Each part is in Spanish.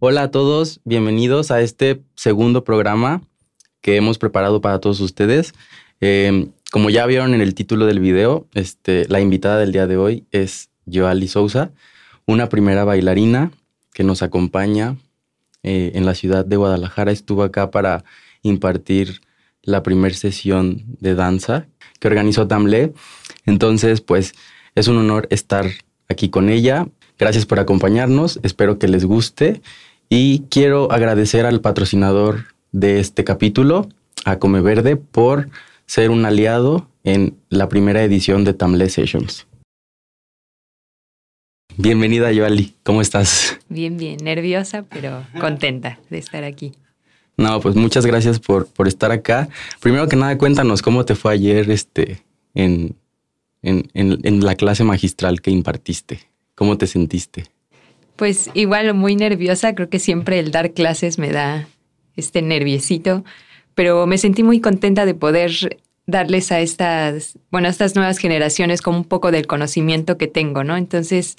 Hola a todos, bienvenidos a este segundo programa que hemos preparado para todos ustedes. Em, como ya vieron en el título del video, este, la invitada del día de hoy es Joali Sousa, una primera bailarina que nos acompaña eh, en la ciudad de Guadalajara. Estuvo acá para impartir la primera sesión de danza que organizó Tamle. Entonces, pues es un honor estar aquí con ella. Gracias por acompañarnos, espero que les guste y quiero agradecer al patrocinador de este capítulo, a Come Verde, por ser un aliado en la primera edición de Tamle Sessions. Bienvenida, Yoali. ¿Cómo estás? Bien, bien. Nerviosa, pero contenta de estar aquí. No, pues muchas gracias por, por estar acá. Primero que nada, cuéntanos cómo te fue ayer este, en, en, la clase magistral que impartiste. ¿Cómo te sentiste? Pues igual muy nerviosa. Creo que siempre el dar clases me da este nerviosito, pero me sentí muy contenta de poder darles a estas, bueno, a estas nuevas generaciones como un poco del conocimiento que tengo, ¿no? Entonces,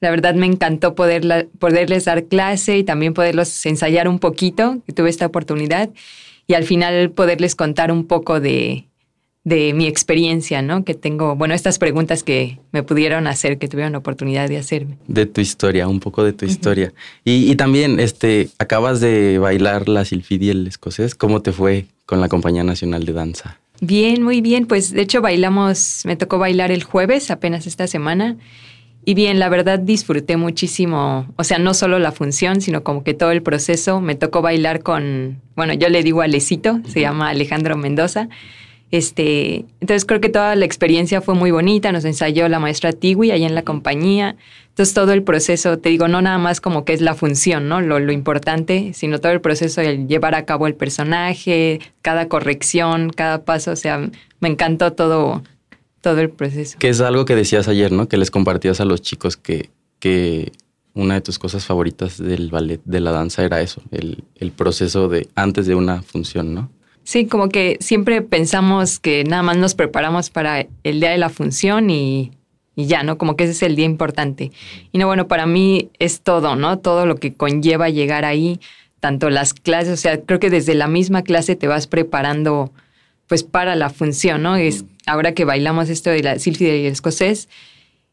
la verdad me encantó poder poderles dar clase y también poderlos ensayar un poquito, que tuve esta oportunidad, y al final poderles contar un poco de, de mi experiencia, ¿no? Que tengo, bueno, estas preguntas que me pudieron hacer, que tuvieron la oportunidad de hacerme. De tu historia, un poco de tu historia. Y, y, también, este, acabas de bailar la Silfidi el escocés. ¿Cómo te fue con la Compañía Nacional de Danza? Bien, muy bien. Pues de hecho bailamos, me tocó bailar el jueves, apenas esta semana. Y bien, la verdad disfruté muchísimo, o sea, no solo la función, sino como que todo el proceso. Me tocó bailar con, bueno, yo le digo Alecito, se llama Alejandro Mendoza. Este, entonces creo que toda la experiencia fue muy bonita, nos ensayó la maestra Tiwi ahí en la compañía. Entonces todo el proceso, te digo, no nada más como que es la función, ¿no? Lo, lo importante, sino todo el proceso de llevar a cabo el personaje, cada corrección, cada paso, o sea, me encantó todo, todo el proceso. Que es algo que decías ayer, ¿no? Que les compartías a los chicos que, que una de tus cosas favoritas del ballet, de la danza, era eso, el, el proceso de antes de una función, ¿no? Sí, como que siempre pensamos que nada más nos preparamos para el día de la función y, y, ya, ¿no? Como que ese es el día importante. Y no, bueno, para mí es todo, ¿no? Todo lo que conlleva llegar ahí, tanto las clases, o sea, creo que desde la misma clase te vas preparando pues para la función, ¿no? Es ahora que bailamos esto de la sílfide y el escocés,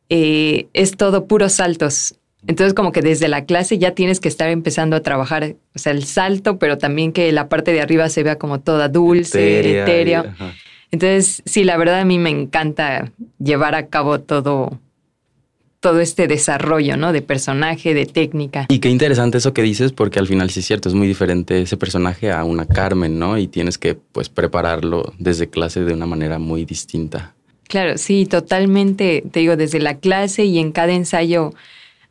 eh, es todo puros saltos. Entonces, como que desde la clase ya tienes que estar empezando a trabajar, o sea, el salto, pero también que la parte de arriba se vea como toda dulce, etérea. Entonces, sí, la verdad a mí me encanta llevar a cabo todo, todo este desarrollo, ¿no? De personaje, de técnica. Y qué interesante eso que dices, porque al final sí es cierto, es muy diferente ese personaje a una Carmen, ¿no? Y tienes que, pues, prepararlo desde clase de una manera muy distinta. Claro, sí, totalmente, te digo, desde la clase y en cada ensayo.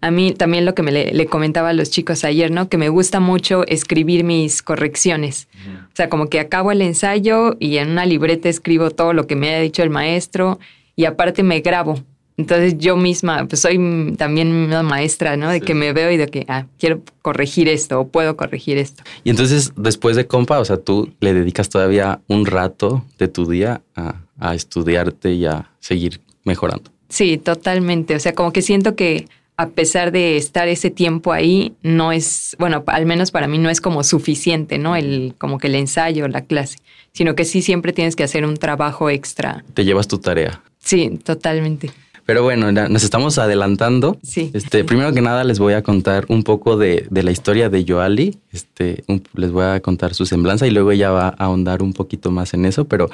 A mí también lo que me le, comentaba a los chicos ayer, ¿no? Que me gusta mucho escribir mis correcciones. O sea, como que acabo el ensayo y en una libreta escribo todo lo que me ha dicho el maestro y aparte me grabo. Entonces yo misma, pues soy también una maestra, ¿no? De que me veo y de que, ah, quiero corregir esto o puedo corregir esto. Y entonces después de compa, o sea, tú le dedicas todavía un rato de tu día a, a estudiarte y a seguir mejorando. Sí, totalmente. O sea, como que siento que a pesar de estar ese tiempo ahí, no es, bueno, al menos para mí no es como suficiente, ¿no? El, como que el ensayo, la clase, sino que sí siempre tienes que hacer un trabajo extra. Te llevas tu tarea. Sí, totalmente. Pero bueno, nos estamos adelantando. Sí. Este, primero que nada les voy a contar un poco de, la historia de Joali. Este, les voy a contar su semblanza y luego ella va a ahondar un poquito más en eso. Pero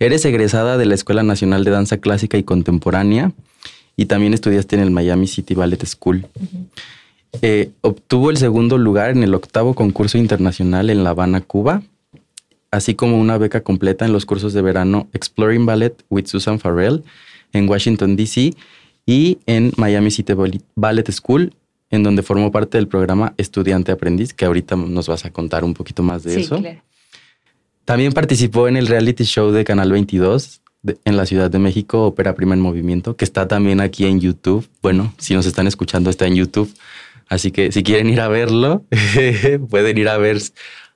eres egresada de la Escuela Nacional de Danza Clásica y Contemporánea y también estudiaste en el Miami City Ballet School. Eh, obtuvo el segundo lugar en el octavo concurso internacional en La Habana, Cuba, así como una beca completa en los cursos de verano Exploring Ballet with Susan Farrell en Washington, D.C. y en Miami City Ballet School, en donde formó parte del programa Estudiante Aprendiz, que ahorita nos vas a contar un poquito más de eso. También participó en el reality show de Canal 22 en la Ciudad de México, Ópera Prima en Movimiento, que está también aquí en YouTube. Bueno, si nos están escuchando, está en YouTube. Así que si quieren ir a verlo, pueden ir a ver.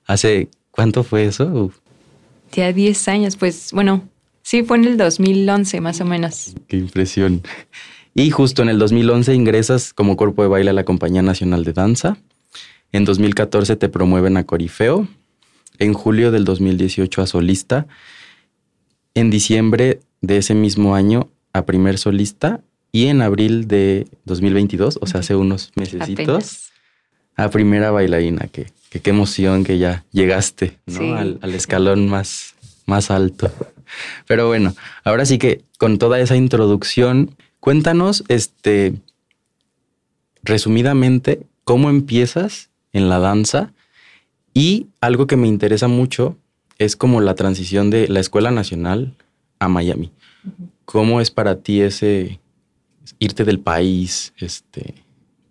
¿Hace cuánto fue eso? Ya 10 años, pues bueno, Sí, fue en el 2011 más o menos. Qué impresión. Y justo en el 2011 ingresas como cuerpo de baile a la Compañía Nacional de Danza. En 2014 te promueven a Corifeo. En julio del 2018 a solista. En diciembre de ese mismo año a primer solista. Y en abril de 2022, o sea, hace unos mesecitos, a primera bailarina. Que, qué emoción que ya llegaste al, al, escalón más, más alto. Pero bueno, ahora sí que con toda esa introducción, cuéntanos, este, resumidamente, cómo empiezas en la danza y algo que me interesa mucho es como la transición de la Escuela Nacional a Miami. ¿Cómo es para ti ese irte del país? Este,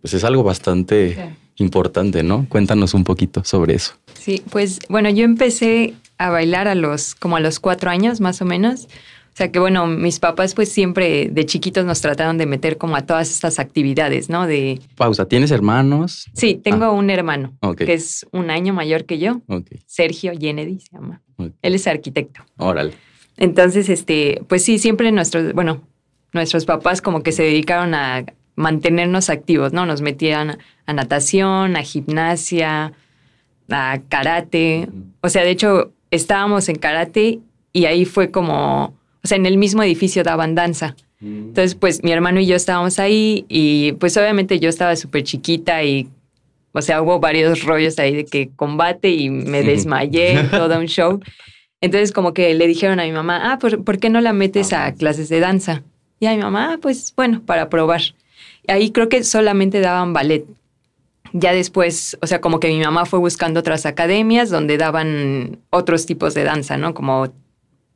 pues es algo bastante importante, ¿no? Cuéntanos un poquito sobre eso. Sí, pues bueno, yo empecé a bailar a los, como a los cuatro años más o menos. O sea que bueno, mis papás pues siempre de chiquitos nos trataron de meter como a todas estas actividades, ¿no? De... Pausa, ¿tienes hermanos? Sí, tengo ah. un hermano que es un año mayor que yo. Sergio Kennedy se llama. Él es arquitecto. Órale. Entonces, este, pues sí, siempre nuestros, bueno, nuestros papás como que se dedicaron a mantenernos activos, ¿no? Nos metían a natación, a gimnasia, a karate. O sea, de hecho, estábamos en karate y ahí fue como, o sea, en el mismo edificio daban danza. Mm. Entonces, pues mi hermano y yo estábamos ahí y pues obviamente yo estaba súper chiquita y, o sea, hubo varios rollos ahí de que combate y me desmayé, todo un show. Entonces como que le dijeron a mi mamá, ah, ¿por, ¿por qué no la metes a clases de danza? Y a mi mamá, ah, pues bueno, para probar. Ahí creo que solamente daban ballet. Ya después, o sea, como que mi mamá fue buscando otras academias donde daban otros tipos de danza, ¿no? Como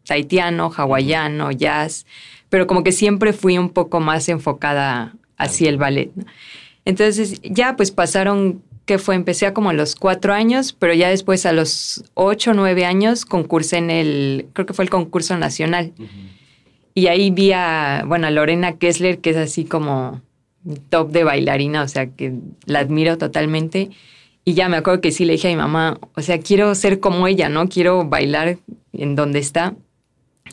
taitiano, hawaiano, jazz, pero como que siempre fui un poco más enfocada hacia el ballet. Entonces ya pues pasaron, que fue? Empecé a como a los cuatro años, pero ya después a los ocho, nueve años concursé en el, creo que fue el concurso nacional. Y ahí vi a, bueno, a Lorena Kessler, que es así como top de bailarina, o sea, que la admiro totalmente. Y ya me acuerdo que sí le dije a mi mamá, o sea, quiero ser como ella, ¿no? Quiero bailar en donde está.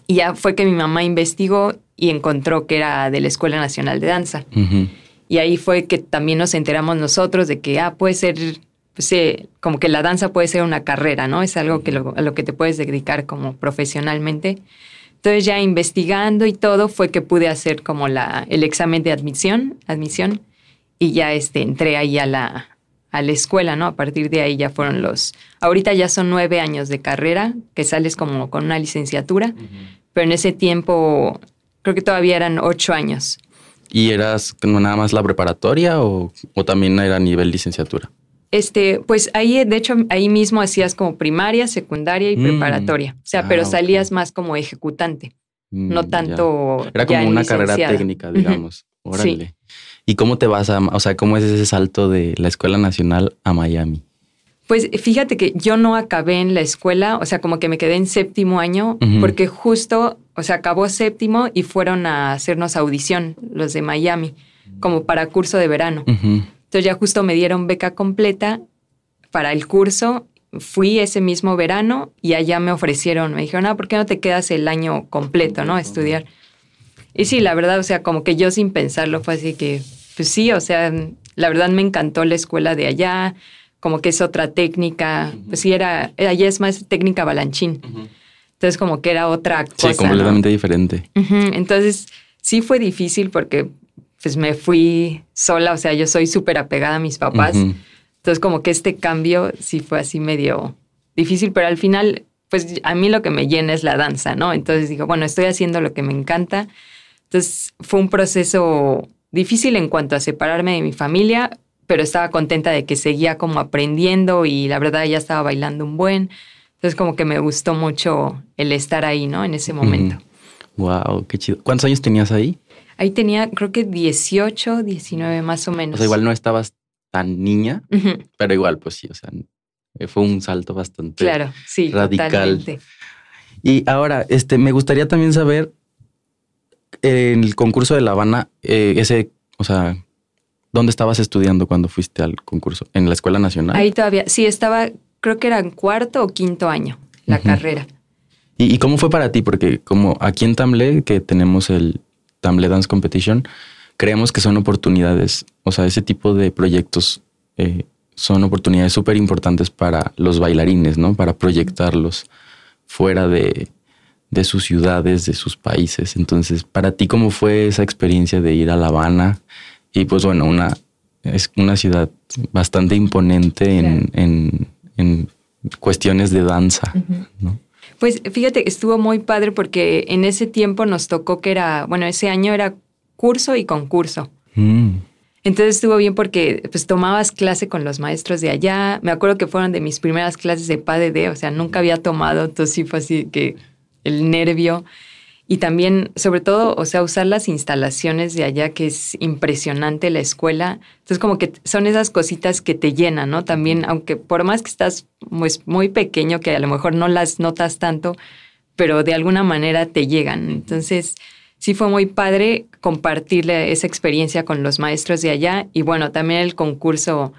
Y ya fue que mi mamá investigó y encontró que era de la Escuela Nacional de Danza. Y ahí fue que también nos enteramos nosotros de que, ah, puede ser, pues, eh, como que la danza puede ser una carrera, ¿no? Es algo que a lo que te puedes dedicar como profesionalmente. Entonces ya investigando y todo fue que pude hacer como la, el examen de admisión, admisión y ya este, entré ahí a la, a la escuela, ¿no? A partir de ahí ya fueron los, ahorita ya son nueve años de carrera, que sales como con una licenciatura, pero en ese tiempo creo que todavía eran ocho años. ¿Y eras nada más la preparatoria o, o también era nivel licenciatura? Este, pues ahí, de hecho, ahí mismo hacías como primaria, secundaria y mm. preparatoria. O sea, ah, pero salías más como ejecutante, no mm, tanto. Era como una carrera técnica, digamos. Órale. ¿Y cómo te vas a, o sea, cómo es ese salto de la Escuela Nacional a Miami? Pues fíjate que yo no acabé en la escuela, o sea, como que me quedé en séptimo año, porque justo, o sea, acabó séptimo y fueron a hacernos audición los de Miami, como para curso de verano. Entonces ya justo me dieron beca completa para el curso. Fui ese mismo verano y allá me ofrecieron, me dijeron, ah, ¿por qué no te quedas el año completo, no? A estudiar. Y sí, la verdad, o sea, como que yo sin pensarlo fue así que, pues sí, o sea, la verdad me encantó la escuela de allá, como que es otra técnica, pues sí, era, allá es más técnica balanchín. Entonces como que era otra cosa. Sí, completamente diferente. Entonces sí fue difícil porque pues me fui sola, o sea, yo soy súper apegada a mis papás. Entonces, como que este cambio sí fue así medio difícil, pero al final, pues a mí lo que me llena es la danza, ¿no? Entonces digo, bueno, estoy haciendo lo que me encanta. Entonces, fue un proceso difícil en cuanto a separarme de mi familia, pero estaba contenta de que seguía como aprendiendo y la verdad ya estaba bailando un buen. Entonces, como que me gustó mucho el estar ahí, ¿no? En ese momento. Wow, qué chido. ¿Cuántos años tenías ahí? Ahí tenía, creo que 18, 19 más o menos. O sea, igual no estabas tan niña, pero igual, pues sí, o sea, fue un salto bastante claro, sí, radical. Y ahora, este, me gustaría también saber, en el concurso de La Habana, eh, ese, o sea, ¿dónde estabas estudiando cuando fuiste al concurso? ¿En la Escuela Nacional? Ahí todavía, sí, estaba, creo que era en cuarto o quinto año la carrera. ¿Y, ¿Y, cómo fue para ti? Porque como aquí en Tamle, que tenemos el, Tamle Dance Competition, creemos que son oportunidades, o sea, ese tipo de proyectos eh, son oportunidades súper importantes para los bailarines, ¿no? Para proyectarlos fuera de, de sus ciudades, de sus países. Entonces, para ti, ¿cómo fue esa experiencia de ir a La Habana? Y pues bueno, una, es una ciudad bastante imponente en, en, en, cuestiones de danza, ¿no? Pues fíjate, estuvo muy padre porque en ese tiempo nos tocó que era, bueno, ese año era curso y concurso. Mm. Entonces estuvo bien porque pues tomabas clase con los maestros de allá. Me acuerdo que fueron de mis primeras clases de PADD, o sea, nunca había tomado, entonces sí fue así que el nervio. Y también, sobre todo, o sea, usar las instalaciones de allá, que es impresionante la escuela. Entonces, como que son esas cositas que te llenan, ¿no? También, aunque por más que estás pues, muy pequeño, que a lo mejor no las notas tanto, pero de alguna manera te llegan. Entonces, sí fue muy padre compartirle esa experiencia con los maestros de allá. Y bueno, también el concurso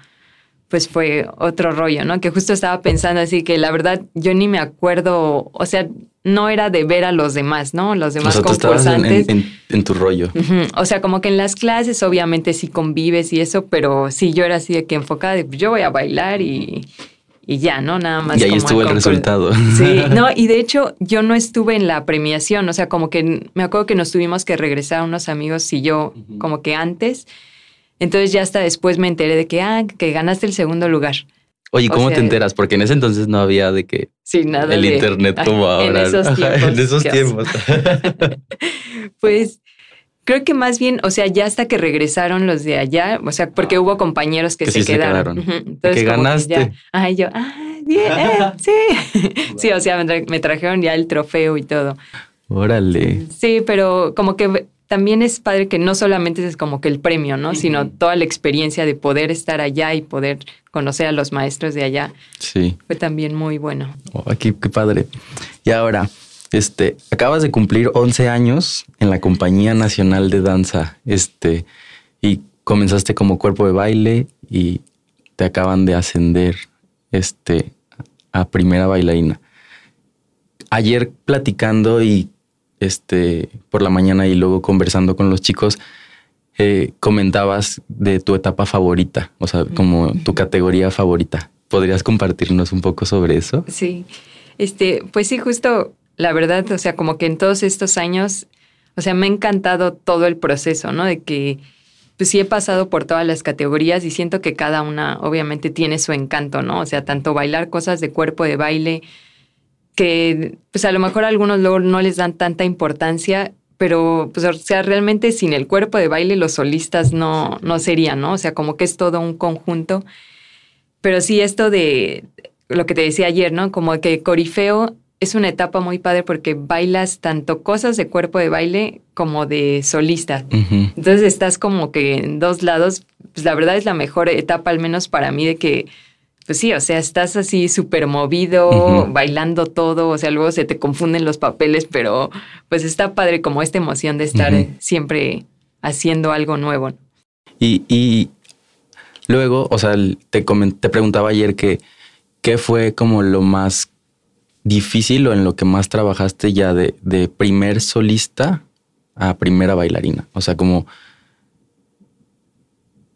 pues fue otro rollo, ¿no? Que justo estaba pensando así que la verdad yo ni me acuerdo, o sea, no era de ver a los demás, ¿no? Los demás concursantes. En, tu rollo. O sea, como que en las clases obviamente sí convives y eso, pero sí yo era así de que enfocada de yo voy a bailar y, y ya, ¿no? Nada más. Y ahí estuvo el, resultado. Sí, no, y de hecho yo no estuve en la premiación, o sea, como que me acuerdo que nos tuvimos que regresar unos amigos y yo como que antes. Entonces ya hasta después me enteré de que, ah, que ganaste el segundo lugar. Oye, ¿cómo te enteras? Porque en ese entonces no había de que sí, nada el internet como ahora. En esos tiempos. en esos tiempos. pues creo que más bien, o sea, ya hasta que regresaron los de allá, o sea, porque hubo compañeros que, se, quedaron. Entonces, que ganaste. ay, yo, ah, bien, eh, sí. sí, o sea, me trajeron ya el trofeo y todo. Órale. Sí, pero como que también es padre que no solamente es como que el premio, ¿no? Sino toda la experiencia de poder estar allá y poder conocer a los maestros de allá. Sí. Fue también muy bueno. Oh, aquí, qué padre. Y ahora, este, acabas de cumplir 11 años en la Compañía Nacional de Danza, este, y comenzaste como cuerpo de baile y te acaban de ascender, este, a primera bailarina. Ayer platicando y este, por la mañana y luego conversando con los chicos, eh, comentabas de tu etapa favorita, o sea, como tu categoría favorita. ¿Podrías compartirnos un poco sobre eso? Sí, este, pues sí, justo la verdad, o sea, como que en todos estos años, o sea, me ha encantado todo el proceso, ¿no? De que, pues sí he pasado por todas las categorías y siento que cada una obviamente tiene su encanto, ¿no? O sea, tanto bailar cosas de cuerpo de baile, que pues a lo mejor a algunos luego no les dan tanta importancia, pero pues o sea, realmente sin el cuerpo de baile los solistas no, no serían, ¿no? O sea, como que es todo un conjunto. Pero sí esto de lo que te decía ayer, ¿no? Como que Corifeo es una etapa muy padre porque bailas tanto cosas de cuerpo de baile como de solista. Entonces estás como que en dos lados, pues la verdad es la mejor etapa, al menos para mí, de que pues sí, o sea, estás así súper movido, bailando todo, o sea, luego se te confunden los papeles, pero pues está padre como esta emoción de estar siempre haciendo algo nuevo. Y, y luego, o sea, te, te preguntaba ayer que qué fue como lo más difícil o en lo que más trabajaste ya de, de primer solista a primera bailarina. O sea, como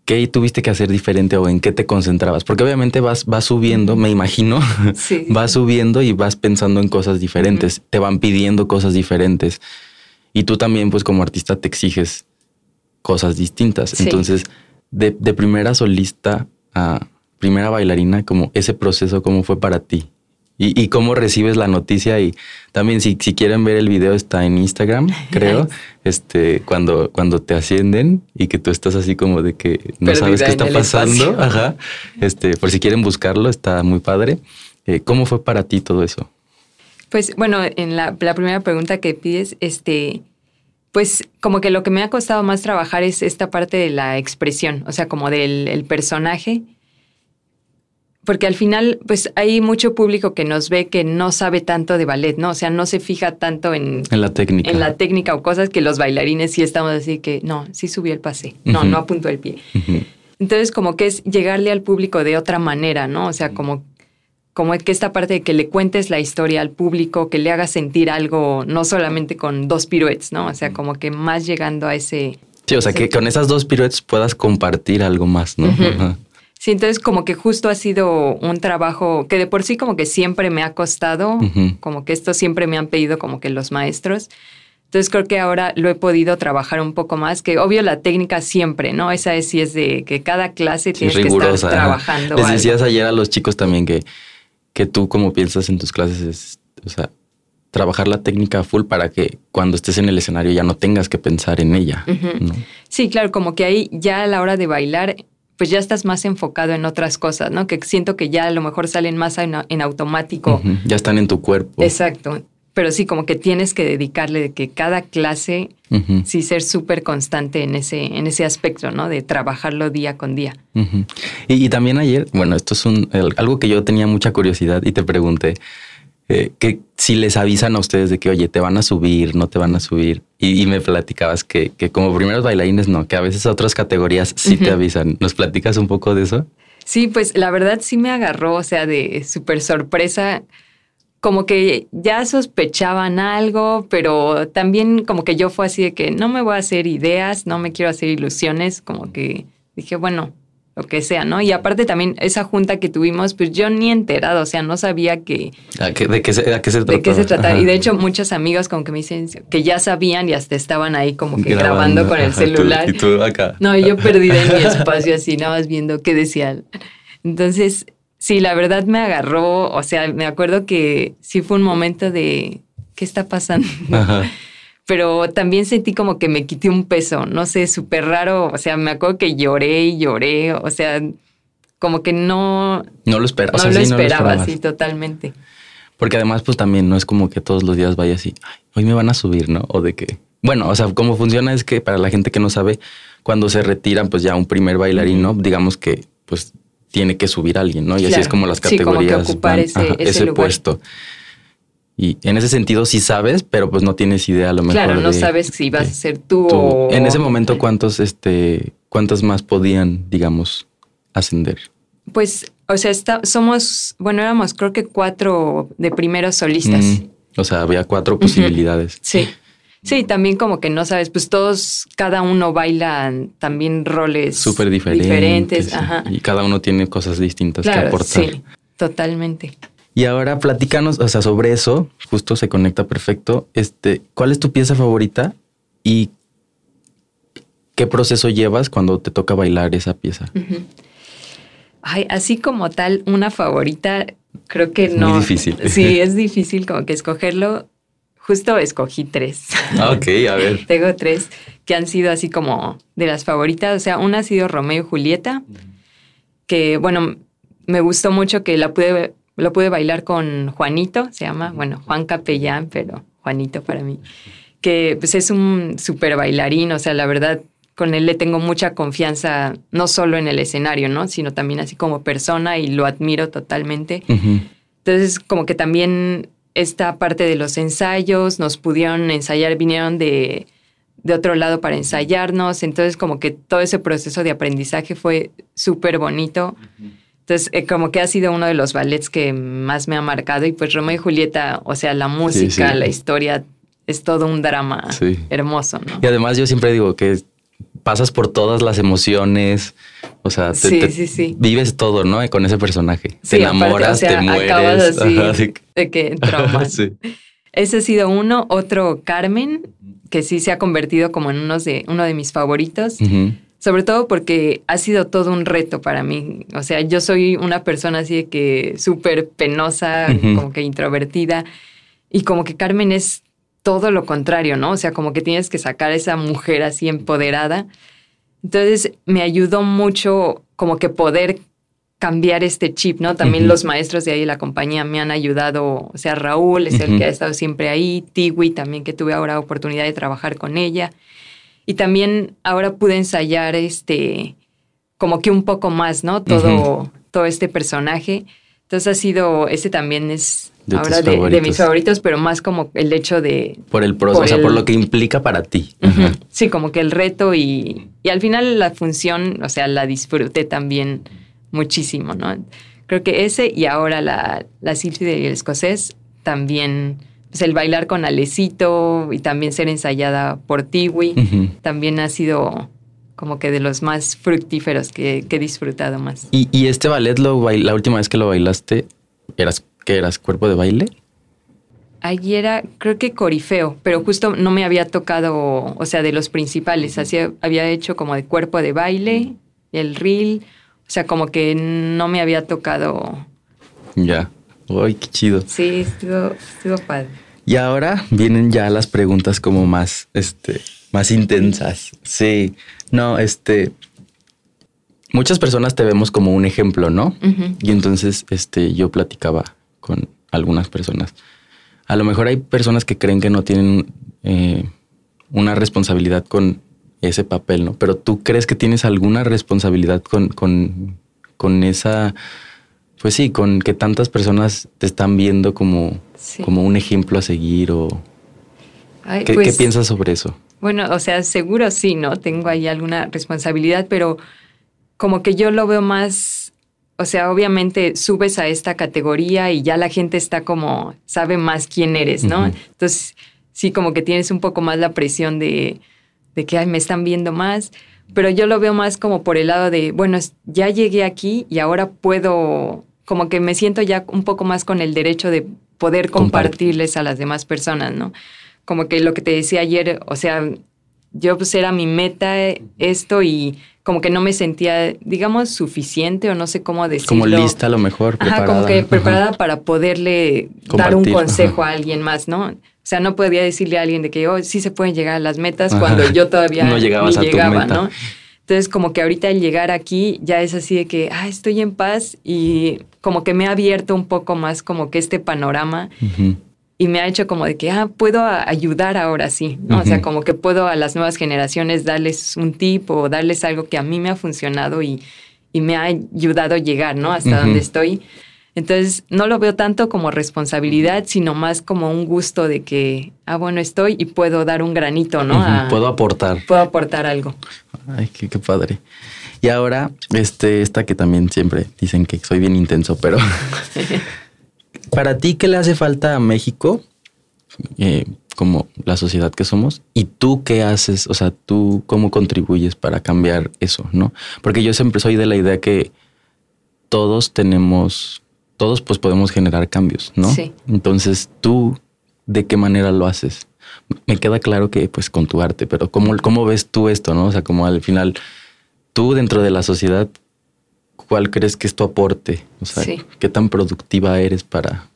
¿Qué tuviste que hacer diferente o en qué te concentrabas? Porque obviamente vas, vas subiendo, me imagino, vas subiendo y vas pensando en cosas diferentes, te van pidiendo cosas diferentes. Y tú también, pues como artista, te exiges cosas distintas. Entonces, de, de primera solista a primera bailarina, como ese proceso, ¿cómo fue para ti? Y, cómo recibes la noticia. Y también si, si quieren ver el video está en Instagram, creo, este, cuando, cuando te ascienden y que tú estás así como de que no sabes qué está pasando. Ajá. Este, por si quieren buscarlo, está muy padre. Eh, ¿Cómo fue para ti todo eso? Pues bueno, en la, primera pregunta que pides, este, pues como que lo que me ha costado más trabajar es esta parte de la expresión, o sea, como del personaje porque al final, pues hay mucho público que nos ve que no sabe tanto de ballet, ¿no? O sea, no se fija tanto en, en la técnica. En la técnica o cosas que los bailarines sí estamos así que, no, sí subió el pase, no, no apuntó el pie. Entonces, como que es llegarle al público de otra manera, ¿no? O sea, como, como que esta parte de que le cuentes la historia al público, que le hagas sentir algo, no solamente con dos piruetes, ¿no? O sea, como que más llegando a ese... Sí, o sea, que con esas dos piruetes puedas compartir algo más, ¿no? Sí, Sí, entonces como que justo ha sido un trabajo que de por sí como que siempre me ha costado, como que esto siempre me han pedido como que los maestros. Entonces creo que ahora lo he podido trabajar un poco más, que obvio la técnica siempre, ¿no? Esa es sí es de que cada clase tienes que rigurosa. estar trabajando. Les algo. decías ayer a los chicos también que, que tú como piensas en tus clases es, o sea, trabajar la técnica full para que cuando estés en el escenario ya no tengas que pensar en ella. Sí, claro, como que ahí ya a la hora de bailar, pues ya estás más enfocado en otras cosas, ¿no? Que siento que ya a lo mejor salen más en, en automático. Ya están en tu cuerpo. Exacto. Pero sí, como que tienes que dedicarle de que cada clase, sí ser súper constante en ese, en ese aspecto, ¿no? De trabajarlo día con día. Y, y también ayer, bueno, esto es un, el- algo que yo tenía mucha curiosidad y te pregunté, eh, que si les avisan a ustedes de que, oye, te van a subir, no te van a subir. Y, y me platicabas que, que como primeros bailarines no, que a veces otras categorías sí te avisan. ¿Nos platicas un poco de eso? Sí, pues la verdad sí me agarró, o sea, de súper sorpresa. Como que ya sospechaban algo, pero también como que yo fue así de que no me voy a hacer ideas, no me quiero hacer ilusiones, como que dije, bueno, lo que sea, ¿no? Y aparte también esa junta que tuvimos, pues yo ni enterado, o sea, no sabía que, ¿A qué, de, qué se, a qué se de qué se trataba? trataba. Ajá. Y de hecho muchos amigos como que me dicen que ya sabían y hasta estaban ahí como que grabando, con el tú- celular. y tú acá. No, yo perdida en mi espacio así, nada más viendo qué decían. Entonces, sí, la verdad me agarró, o sea, me acuerdo que sí fue un momento de, ¿qué está pasando? Ajá. Pero también sentí como que me quité un peso, no sé, súper raro, o sea, me acuerdo que lloré y lloré, o sea, como que no, No lo esperaba. no o sea, lo sí, esperaba, sí, totalmente. Porque además, pues también no es como que todos los días vaya así, "Ay, hoy me van a subir, ¿no? O de que. Bueno, o sea, cómo funciona es que para la gente que no sabe, cuando se retiran, pues ya un primer bailarín, ¿no? Digamos que, pues tiene que subir a alguien, ¿no? Y así es como las Sí, como que categorías. ocupar van, ese- ese lugar. puesto. Y en ese sentido sí sabes, pero pues no tienes idea a lo mejor. Claro, no de- sabes si vas de a ser tú, tú. o... En ese momento, ¿cuántos, este, cuántas más podían, digamos, ascender? Pues, o sea, está, somos, bueno, éramos creo que cuatro de primeros solistas. Mm, o sea, había cuatro posibilidades. Sí. Sí, también como que no sabes, pues todos, cada uno baila también roles Súper diferentes. diferentes. Ajá. Y cada uno tiene cosas distintas que aportar. sí, totalmente. Y ahora platícanos, o sea, sobre eso, justo se conecta perfecto. Este, ¿cuál es tu pieza favorita y qué proceso llevas cuando te toca bailar esa pieza? Ay, así como tal, una favorita, creo que Es no. muy difícil. Sí, es difícil como que escogerlo. Justo escogí tres. Ah, ok, a ver. Tengo tres que han sido así como de las favoritas. O sea, una ha sido Romeo y Julieta, que bueno, me gustó mucho que la pude, lo pude bailar con Juanito, se llama, bueno, Juan Capellán, pero Juanito para mí, que pues es un súper bailarín, o sea, la verdad, con él le tengo mucha confianza, no solo en el escenario, ¿no? Sino también así como persona y lo admiro totalmente. Ujú. Entonces, como que también esta parte de los ensayos, nos pudieron ensayar, vinieron de, de otro lado para ensayarnos, entonces como que todo ese proceso de aprendizaje fue súper bonito. Entonces, eh, como que ha sido uno de los ballets que más me ha marcado y pues Romeo y Julieta, o sea, la música, sí. la historia, es todo un drama Sí. hermoso, ¿no? Y además yo siempre digo que pasas por todas las emociones, o sea, te, Sí, te- sí, sí. vives todo, ¿no? Con ese personaje. Sí, te aparte, enamoras, o sea, te mueres. acabas así Ajá, sí. de que. Ese ha sido uno. Otro, Carmen, que sí se ha convertido como en unos de, uno de mis favoritos. Ujú. Sobre todo porque ha sido todo un reto para mí. O sea, yo soy una persona así de que súper penosa, como que introvertida. Y como que Carmen es todo lo contrario, ¿no? O sea, como que tienes que sacar a esa mujer así empoderada. Entonces me ayudó mucho como que poder cambiar este chip, ¿no? También los maestros de ahí de la compañía me han ayudado, o sea, Raúl es el que ha estado siempre ahí, Tiwi también que tuve ahora oportunidad de trabajar con ella. Y también ahora pude ensayar este, como que un poco más, ¿no? Todo, todo este personaje. Entonces ha sido, ese también es De ahora de, mis favoritos, pero más como el hecho de, Por el proceso, Por o sea, por lo que implica para ti. Sí, como que el reto y, y al final la función, o sea, la disfruté también muchísimo, ¿no? Creo que ese y ahora la, la Sílfide y el escocés también, pues el bailar con Alecito y también ser ensayada por Tiwi, también ha sido como que de los más fructíferos que, he disfrutado más. ¿Y, este ballet, lo la última vez que lo bailaste, eras, ¿qué eras? ¿Cuerpo de baile? Allí era, creo que corifeo, pero justo no me había tocado, o sea, de los principales. Así había hecho como de cuerpo de baile, el reel, o sea, como que no me había tocado. Ya. Ay, qué chido. Sí, estuvo, estuvo padre. Y ahora vienen ya las preguntas como más, este, más intensas. Sí. No, este. Muchas personas te vemos como un ejemplo, ¿no? Y entonces, este, yo platicaba con algunas personas. A lo mejor hay personas que creen que no tienen eh, una responsabilidad con ese papel, ¿no? Pero tú crees que tienes alguna responsabilidad con, con, con esa, pues sí, con que tantas personas te están viendo como, como un ejemplo a seguir o... ¿Qué, pues piensas sobre eso? Bueno, o sea, seguro sí, ¿no? Tengo ahí alguna responsabilidad, pero como que yo lo veo más, o sea, obviamente subes a esta categoría y ya la gente está como, sabe más quién eres, ¿no? Entonces, sí, como que tienes un poco más la presión de, de que, ay, me están viendo más, pero yo lo veo más como por el lado de, bueno, ya llegué aquí y ahora puedo, como que me siento ya un poco más con el derecho de poder compartirles a las demás personas, ¿no? Como que lo que te decía ayer, o sea, yo pues era mi meta esto y como que no me sentía, digamos, suficiente o no sé cómo decirlo. Como lista a lo mejor, preparada. Ajá, como que preparada para poderle dar un consejo a alguien más, ¿no? O sea, no podía decirle a alguien de que oh, sí se pueden llegar a las metas cuando yo todavía no llegabas ni llegaba, ¿no? Entonces, como que ahorita el llegar aquí ya es así de que, ah, estoy en paz y como que me ha abierto un poco más como que este panorama y me ha hecho como de que, ah, puedo ayudar ahora sí, ¿no? O sea, como que puedo a las nuevas generaciones darles un tip o darles algo que a mí me ha funcionado y, y me ha ayudado a llegar, ¿no? Hasta donde estoy. Entonces, no lo veo tanto como responsabilidad, sino más como un gusto de que, ah, bueno, estoy y puedo dar un granito, ¿no? puedo aportar. Puedo aportar algo. Ay, qué, qué, padre. Y ahora, este, esta que también siempre dicen que soy bien intenso, pero para ti, ¿qué le hace falta a México? Eh, como la sociedad que somos, y tú qué haces, o sea, tú cómo contribuyes para cambiar eso, ¿no? Porque yo siempre soy de la idea que todos tenemos todos pues podemos generar cambios, ¿no? Sí. Entonces, tú, ¿de qué manera lo haces? Me queda claro que pues con tu arte, pero ¿cómo, cómo ves tú esto, no? O sea, como al final, tú dentro de la sociedad, ¿cuál crees que es tu aporte? O sea, ¿qué tan productiva eres para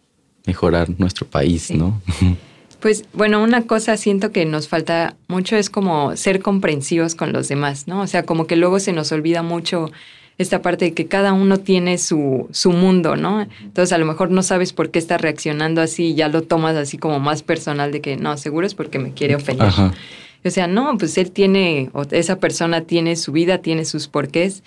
mejorar nuestro país, no? Pues bueno, una cosa siento que nos falta mucho es como ser comprensivos con los demás, ¿no? O sea, como que luego se nos olvida mucho esta parte de que cada uno tiene su, su mundo, ¿no? Entonces a lo mejor no sabes por qué está reaccionando así y ya lo tomas así como más personal de que no, seguro es porque me quiere ofender. O sea, no, pues él tiene, o esa persona tiene su vida, tiene sus porqués.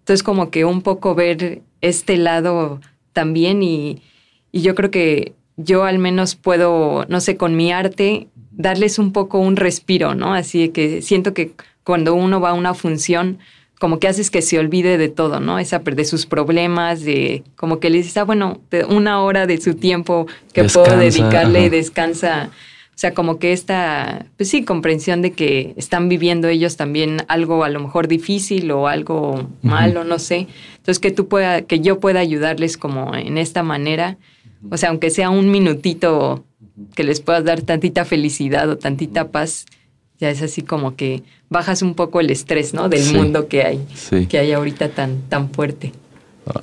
Entonces como que un poco ver este lado también y, y yo creo que yo al menos puedo, no sé, con mi arte darles un poco un respiro, ¿no? Así que siento que cuando uno va a una función, como que haces que se olvide de todo, ¿no? Esa de sus problemas, de como que le dices, ah, bueno, una hora de su tiempo que puedo dedicarle y descansa. O sea, como que esta, pues sí, comprensión de que están viviendo ellos también algo a lo mejor difícil o algo malo, no sé. Entonces que tú pueda, que yo pueda ayudarles como en esta manera. O sea, aunque sea un minutito que les puedas dar tantita felicidad o tantita paz, ya es así como que bajas un poco el estrés, ¿no? Del mundo que hay, que hay ahorita tan, tan fuerte.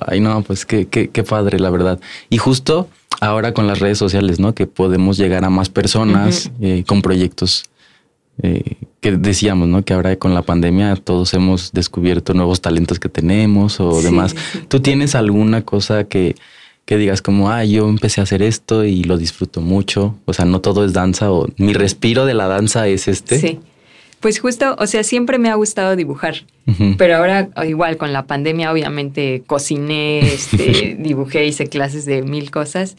Ay, no, pues qué, qué, qué, padre, la verdad. Y justo ahora con las redes sociales, ¿no? Que podemos llegar a más personas eh, con proyectos eh, que decíamos, ¿no? Que ahora con la pandemia todos hemos descubierto nuevos talentos que tenemos o demás. ¿Tú tienes alguna cosa que, que digas como, ah, yo empecé a hacer esto y lo disfruto mucho. O sea, no todo es danza o mi respiro de la danza es este. Sí. Pues justo, o sea, siempre me ha gustado dibujar, pero ahora igual con la pandemia obviamente cociné, este, dibujé, hice clases de mil cosas,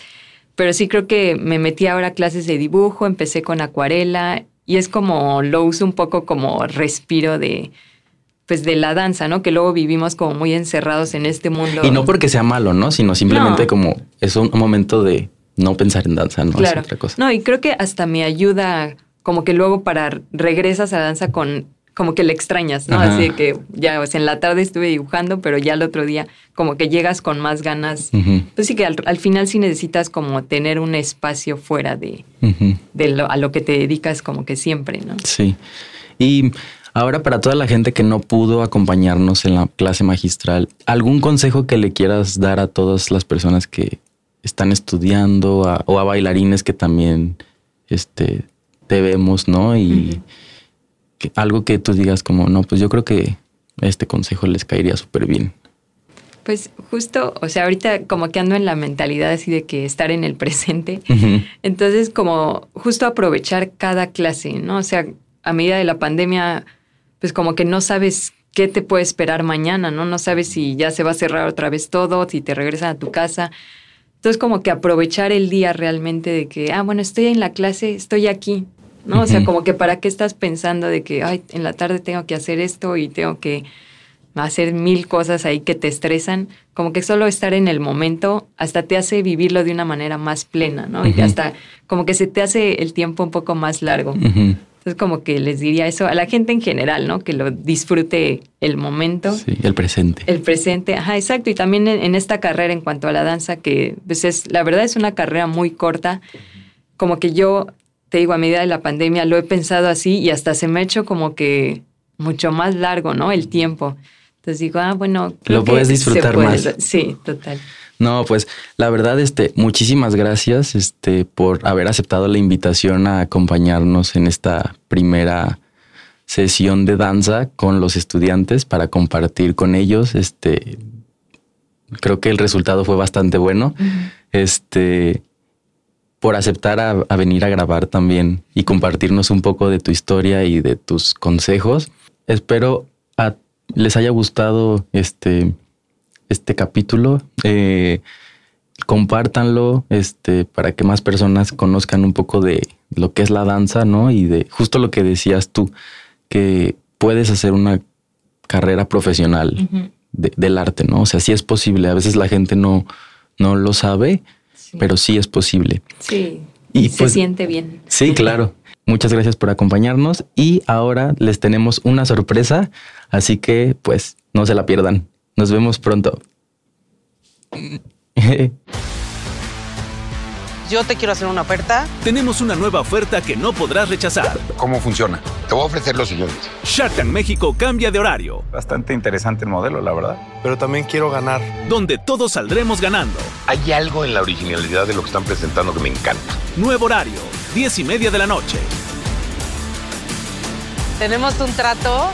pero sí creo que me metí ahora a clases de dibujo, empecé con acuarela y es como, lo uso un poco como respiro de, pues de la danza, ¿no? Que luego vivimos como muy encerrados en este mundo. Y no porque sea malo, ¿no? Sino simplemente como es un momento de no pensar en danza, ¿no? otra cosa. No, y creo que hasta me ayuda como que luego para regresas a danza con como que le extrañas, ¿no? Así que ya, o sea, en la tarde estuve dibujando, pero ya el otro día como que llegas con más ganas. Pues sí que al, final sí necesitas como tener un espacio fuera de, a lo que te dedicas como que siempre, ¿no? Sí. Y ahora para toda la gente que no pudo acompañarnos en la clase magistral, ¿algún consejo que le quieras dar a todas las personas que están estudiando o a bailarines que también este, te vemos, ¿no? Y algo que tú digas como, no, pues yo creo que este consejo les caería súper bien. Pues justo, o sea, ahorita como que ando en la mentalidad así de que estar en el presente. Entonces, como justo aprovechar cada clase, ¿no? O sea, a medida de la pandemia, pues como que no sabes qué te puede esperar mañana, ¿no? No sabes si ya se va a cerrar otra vez todo, si te regresan a tu casa. Entonces, como que aprovechar el día realmente de que, ah, bueno, estoy en la clase, estoy aquí, ¿no? O sea, como que para qué estás pensando de que, ay, en la tarde tengo que hacer esto y tengo que hacer mil cosas ahí que te estresan, como que solo estar en el momento hasta te hace vivirlo de una manera más plena, ¿no? Y hasta como que se te hace el tiempo un poco más largo. Entonces como que les diría eso a la gente en general, ¿no? Que lo disfrute el momento. Sí, el presente. El presente, ajá, exacto. Y también en, esta carrera en cuanto a la danza, que pues es, la verdad es una carrera muy corta, como que yo te digo, a medida de la pandemia lo he pensado así y hasta se me ha hecho como que mucho más largo, ¿no? El tiempo. Entonces digo, ah, bueno. lo puedes disfrutar más. Sí, total. No, pues la verdad, este, muchísimas gracias, este, por haber aceptado la invitación a acompañarnos en esta primera sesión de danza con los estudiantes para compartir con ellos. Este, creo que el resultado fue bastante bueno. Este, por aceptar a, venir a grabar también y compartirnos un poco de tu historia y de tus consejos. Espero les haya gustado este, este capítulo. Eh, compártanlo este, para que más personas conozcan un poco de lo que es la danza, ¿no? Y de justo lo que decías tú, que puedes hacer una carrera profesional del arte, ¿no? O sea, sí es posible. A veces la gente no, no lo sabe pero sí es posible. Sí. Y se pues, siente bien. Sí, claro. Muchas gracias por acompañarnos y ahora les tenemos una sorpresa, así que pues no se la pierdan. Nos vemos pronto. yo te quiero hacer una oferta. Tenemos una nueva oferta que no podrás rechazar. ¿Cómo funciona? Te voy a ofrecer lo siguiente. Shark Tank México cambia de horario. Bastante interesante el modelo, la verdad. Pero también quiero ganar. Donde todos saldremos ganando. Hay algo en la originalidad de lo que están presentando que me encanta. Nuevo horario, 10 y media de la noche. Tenemos un trato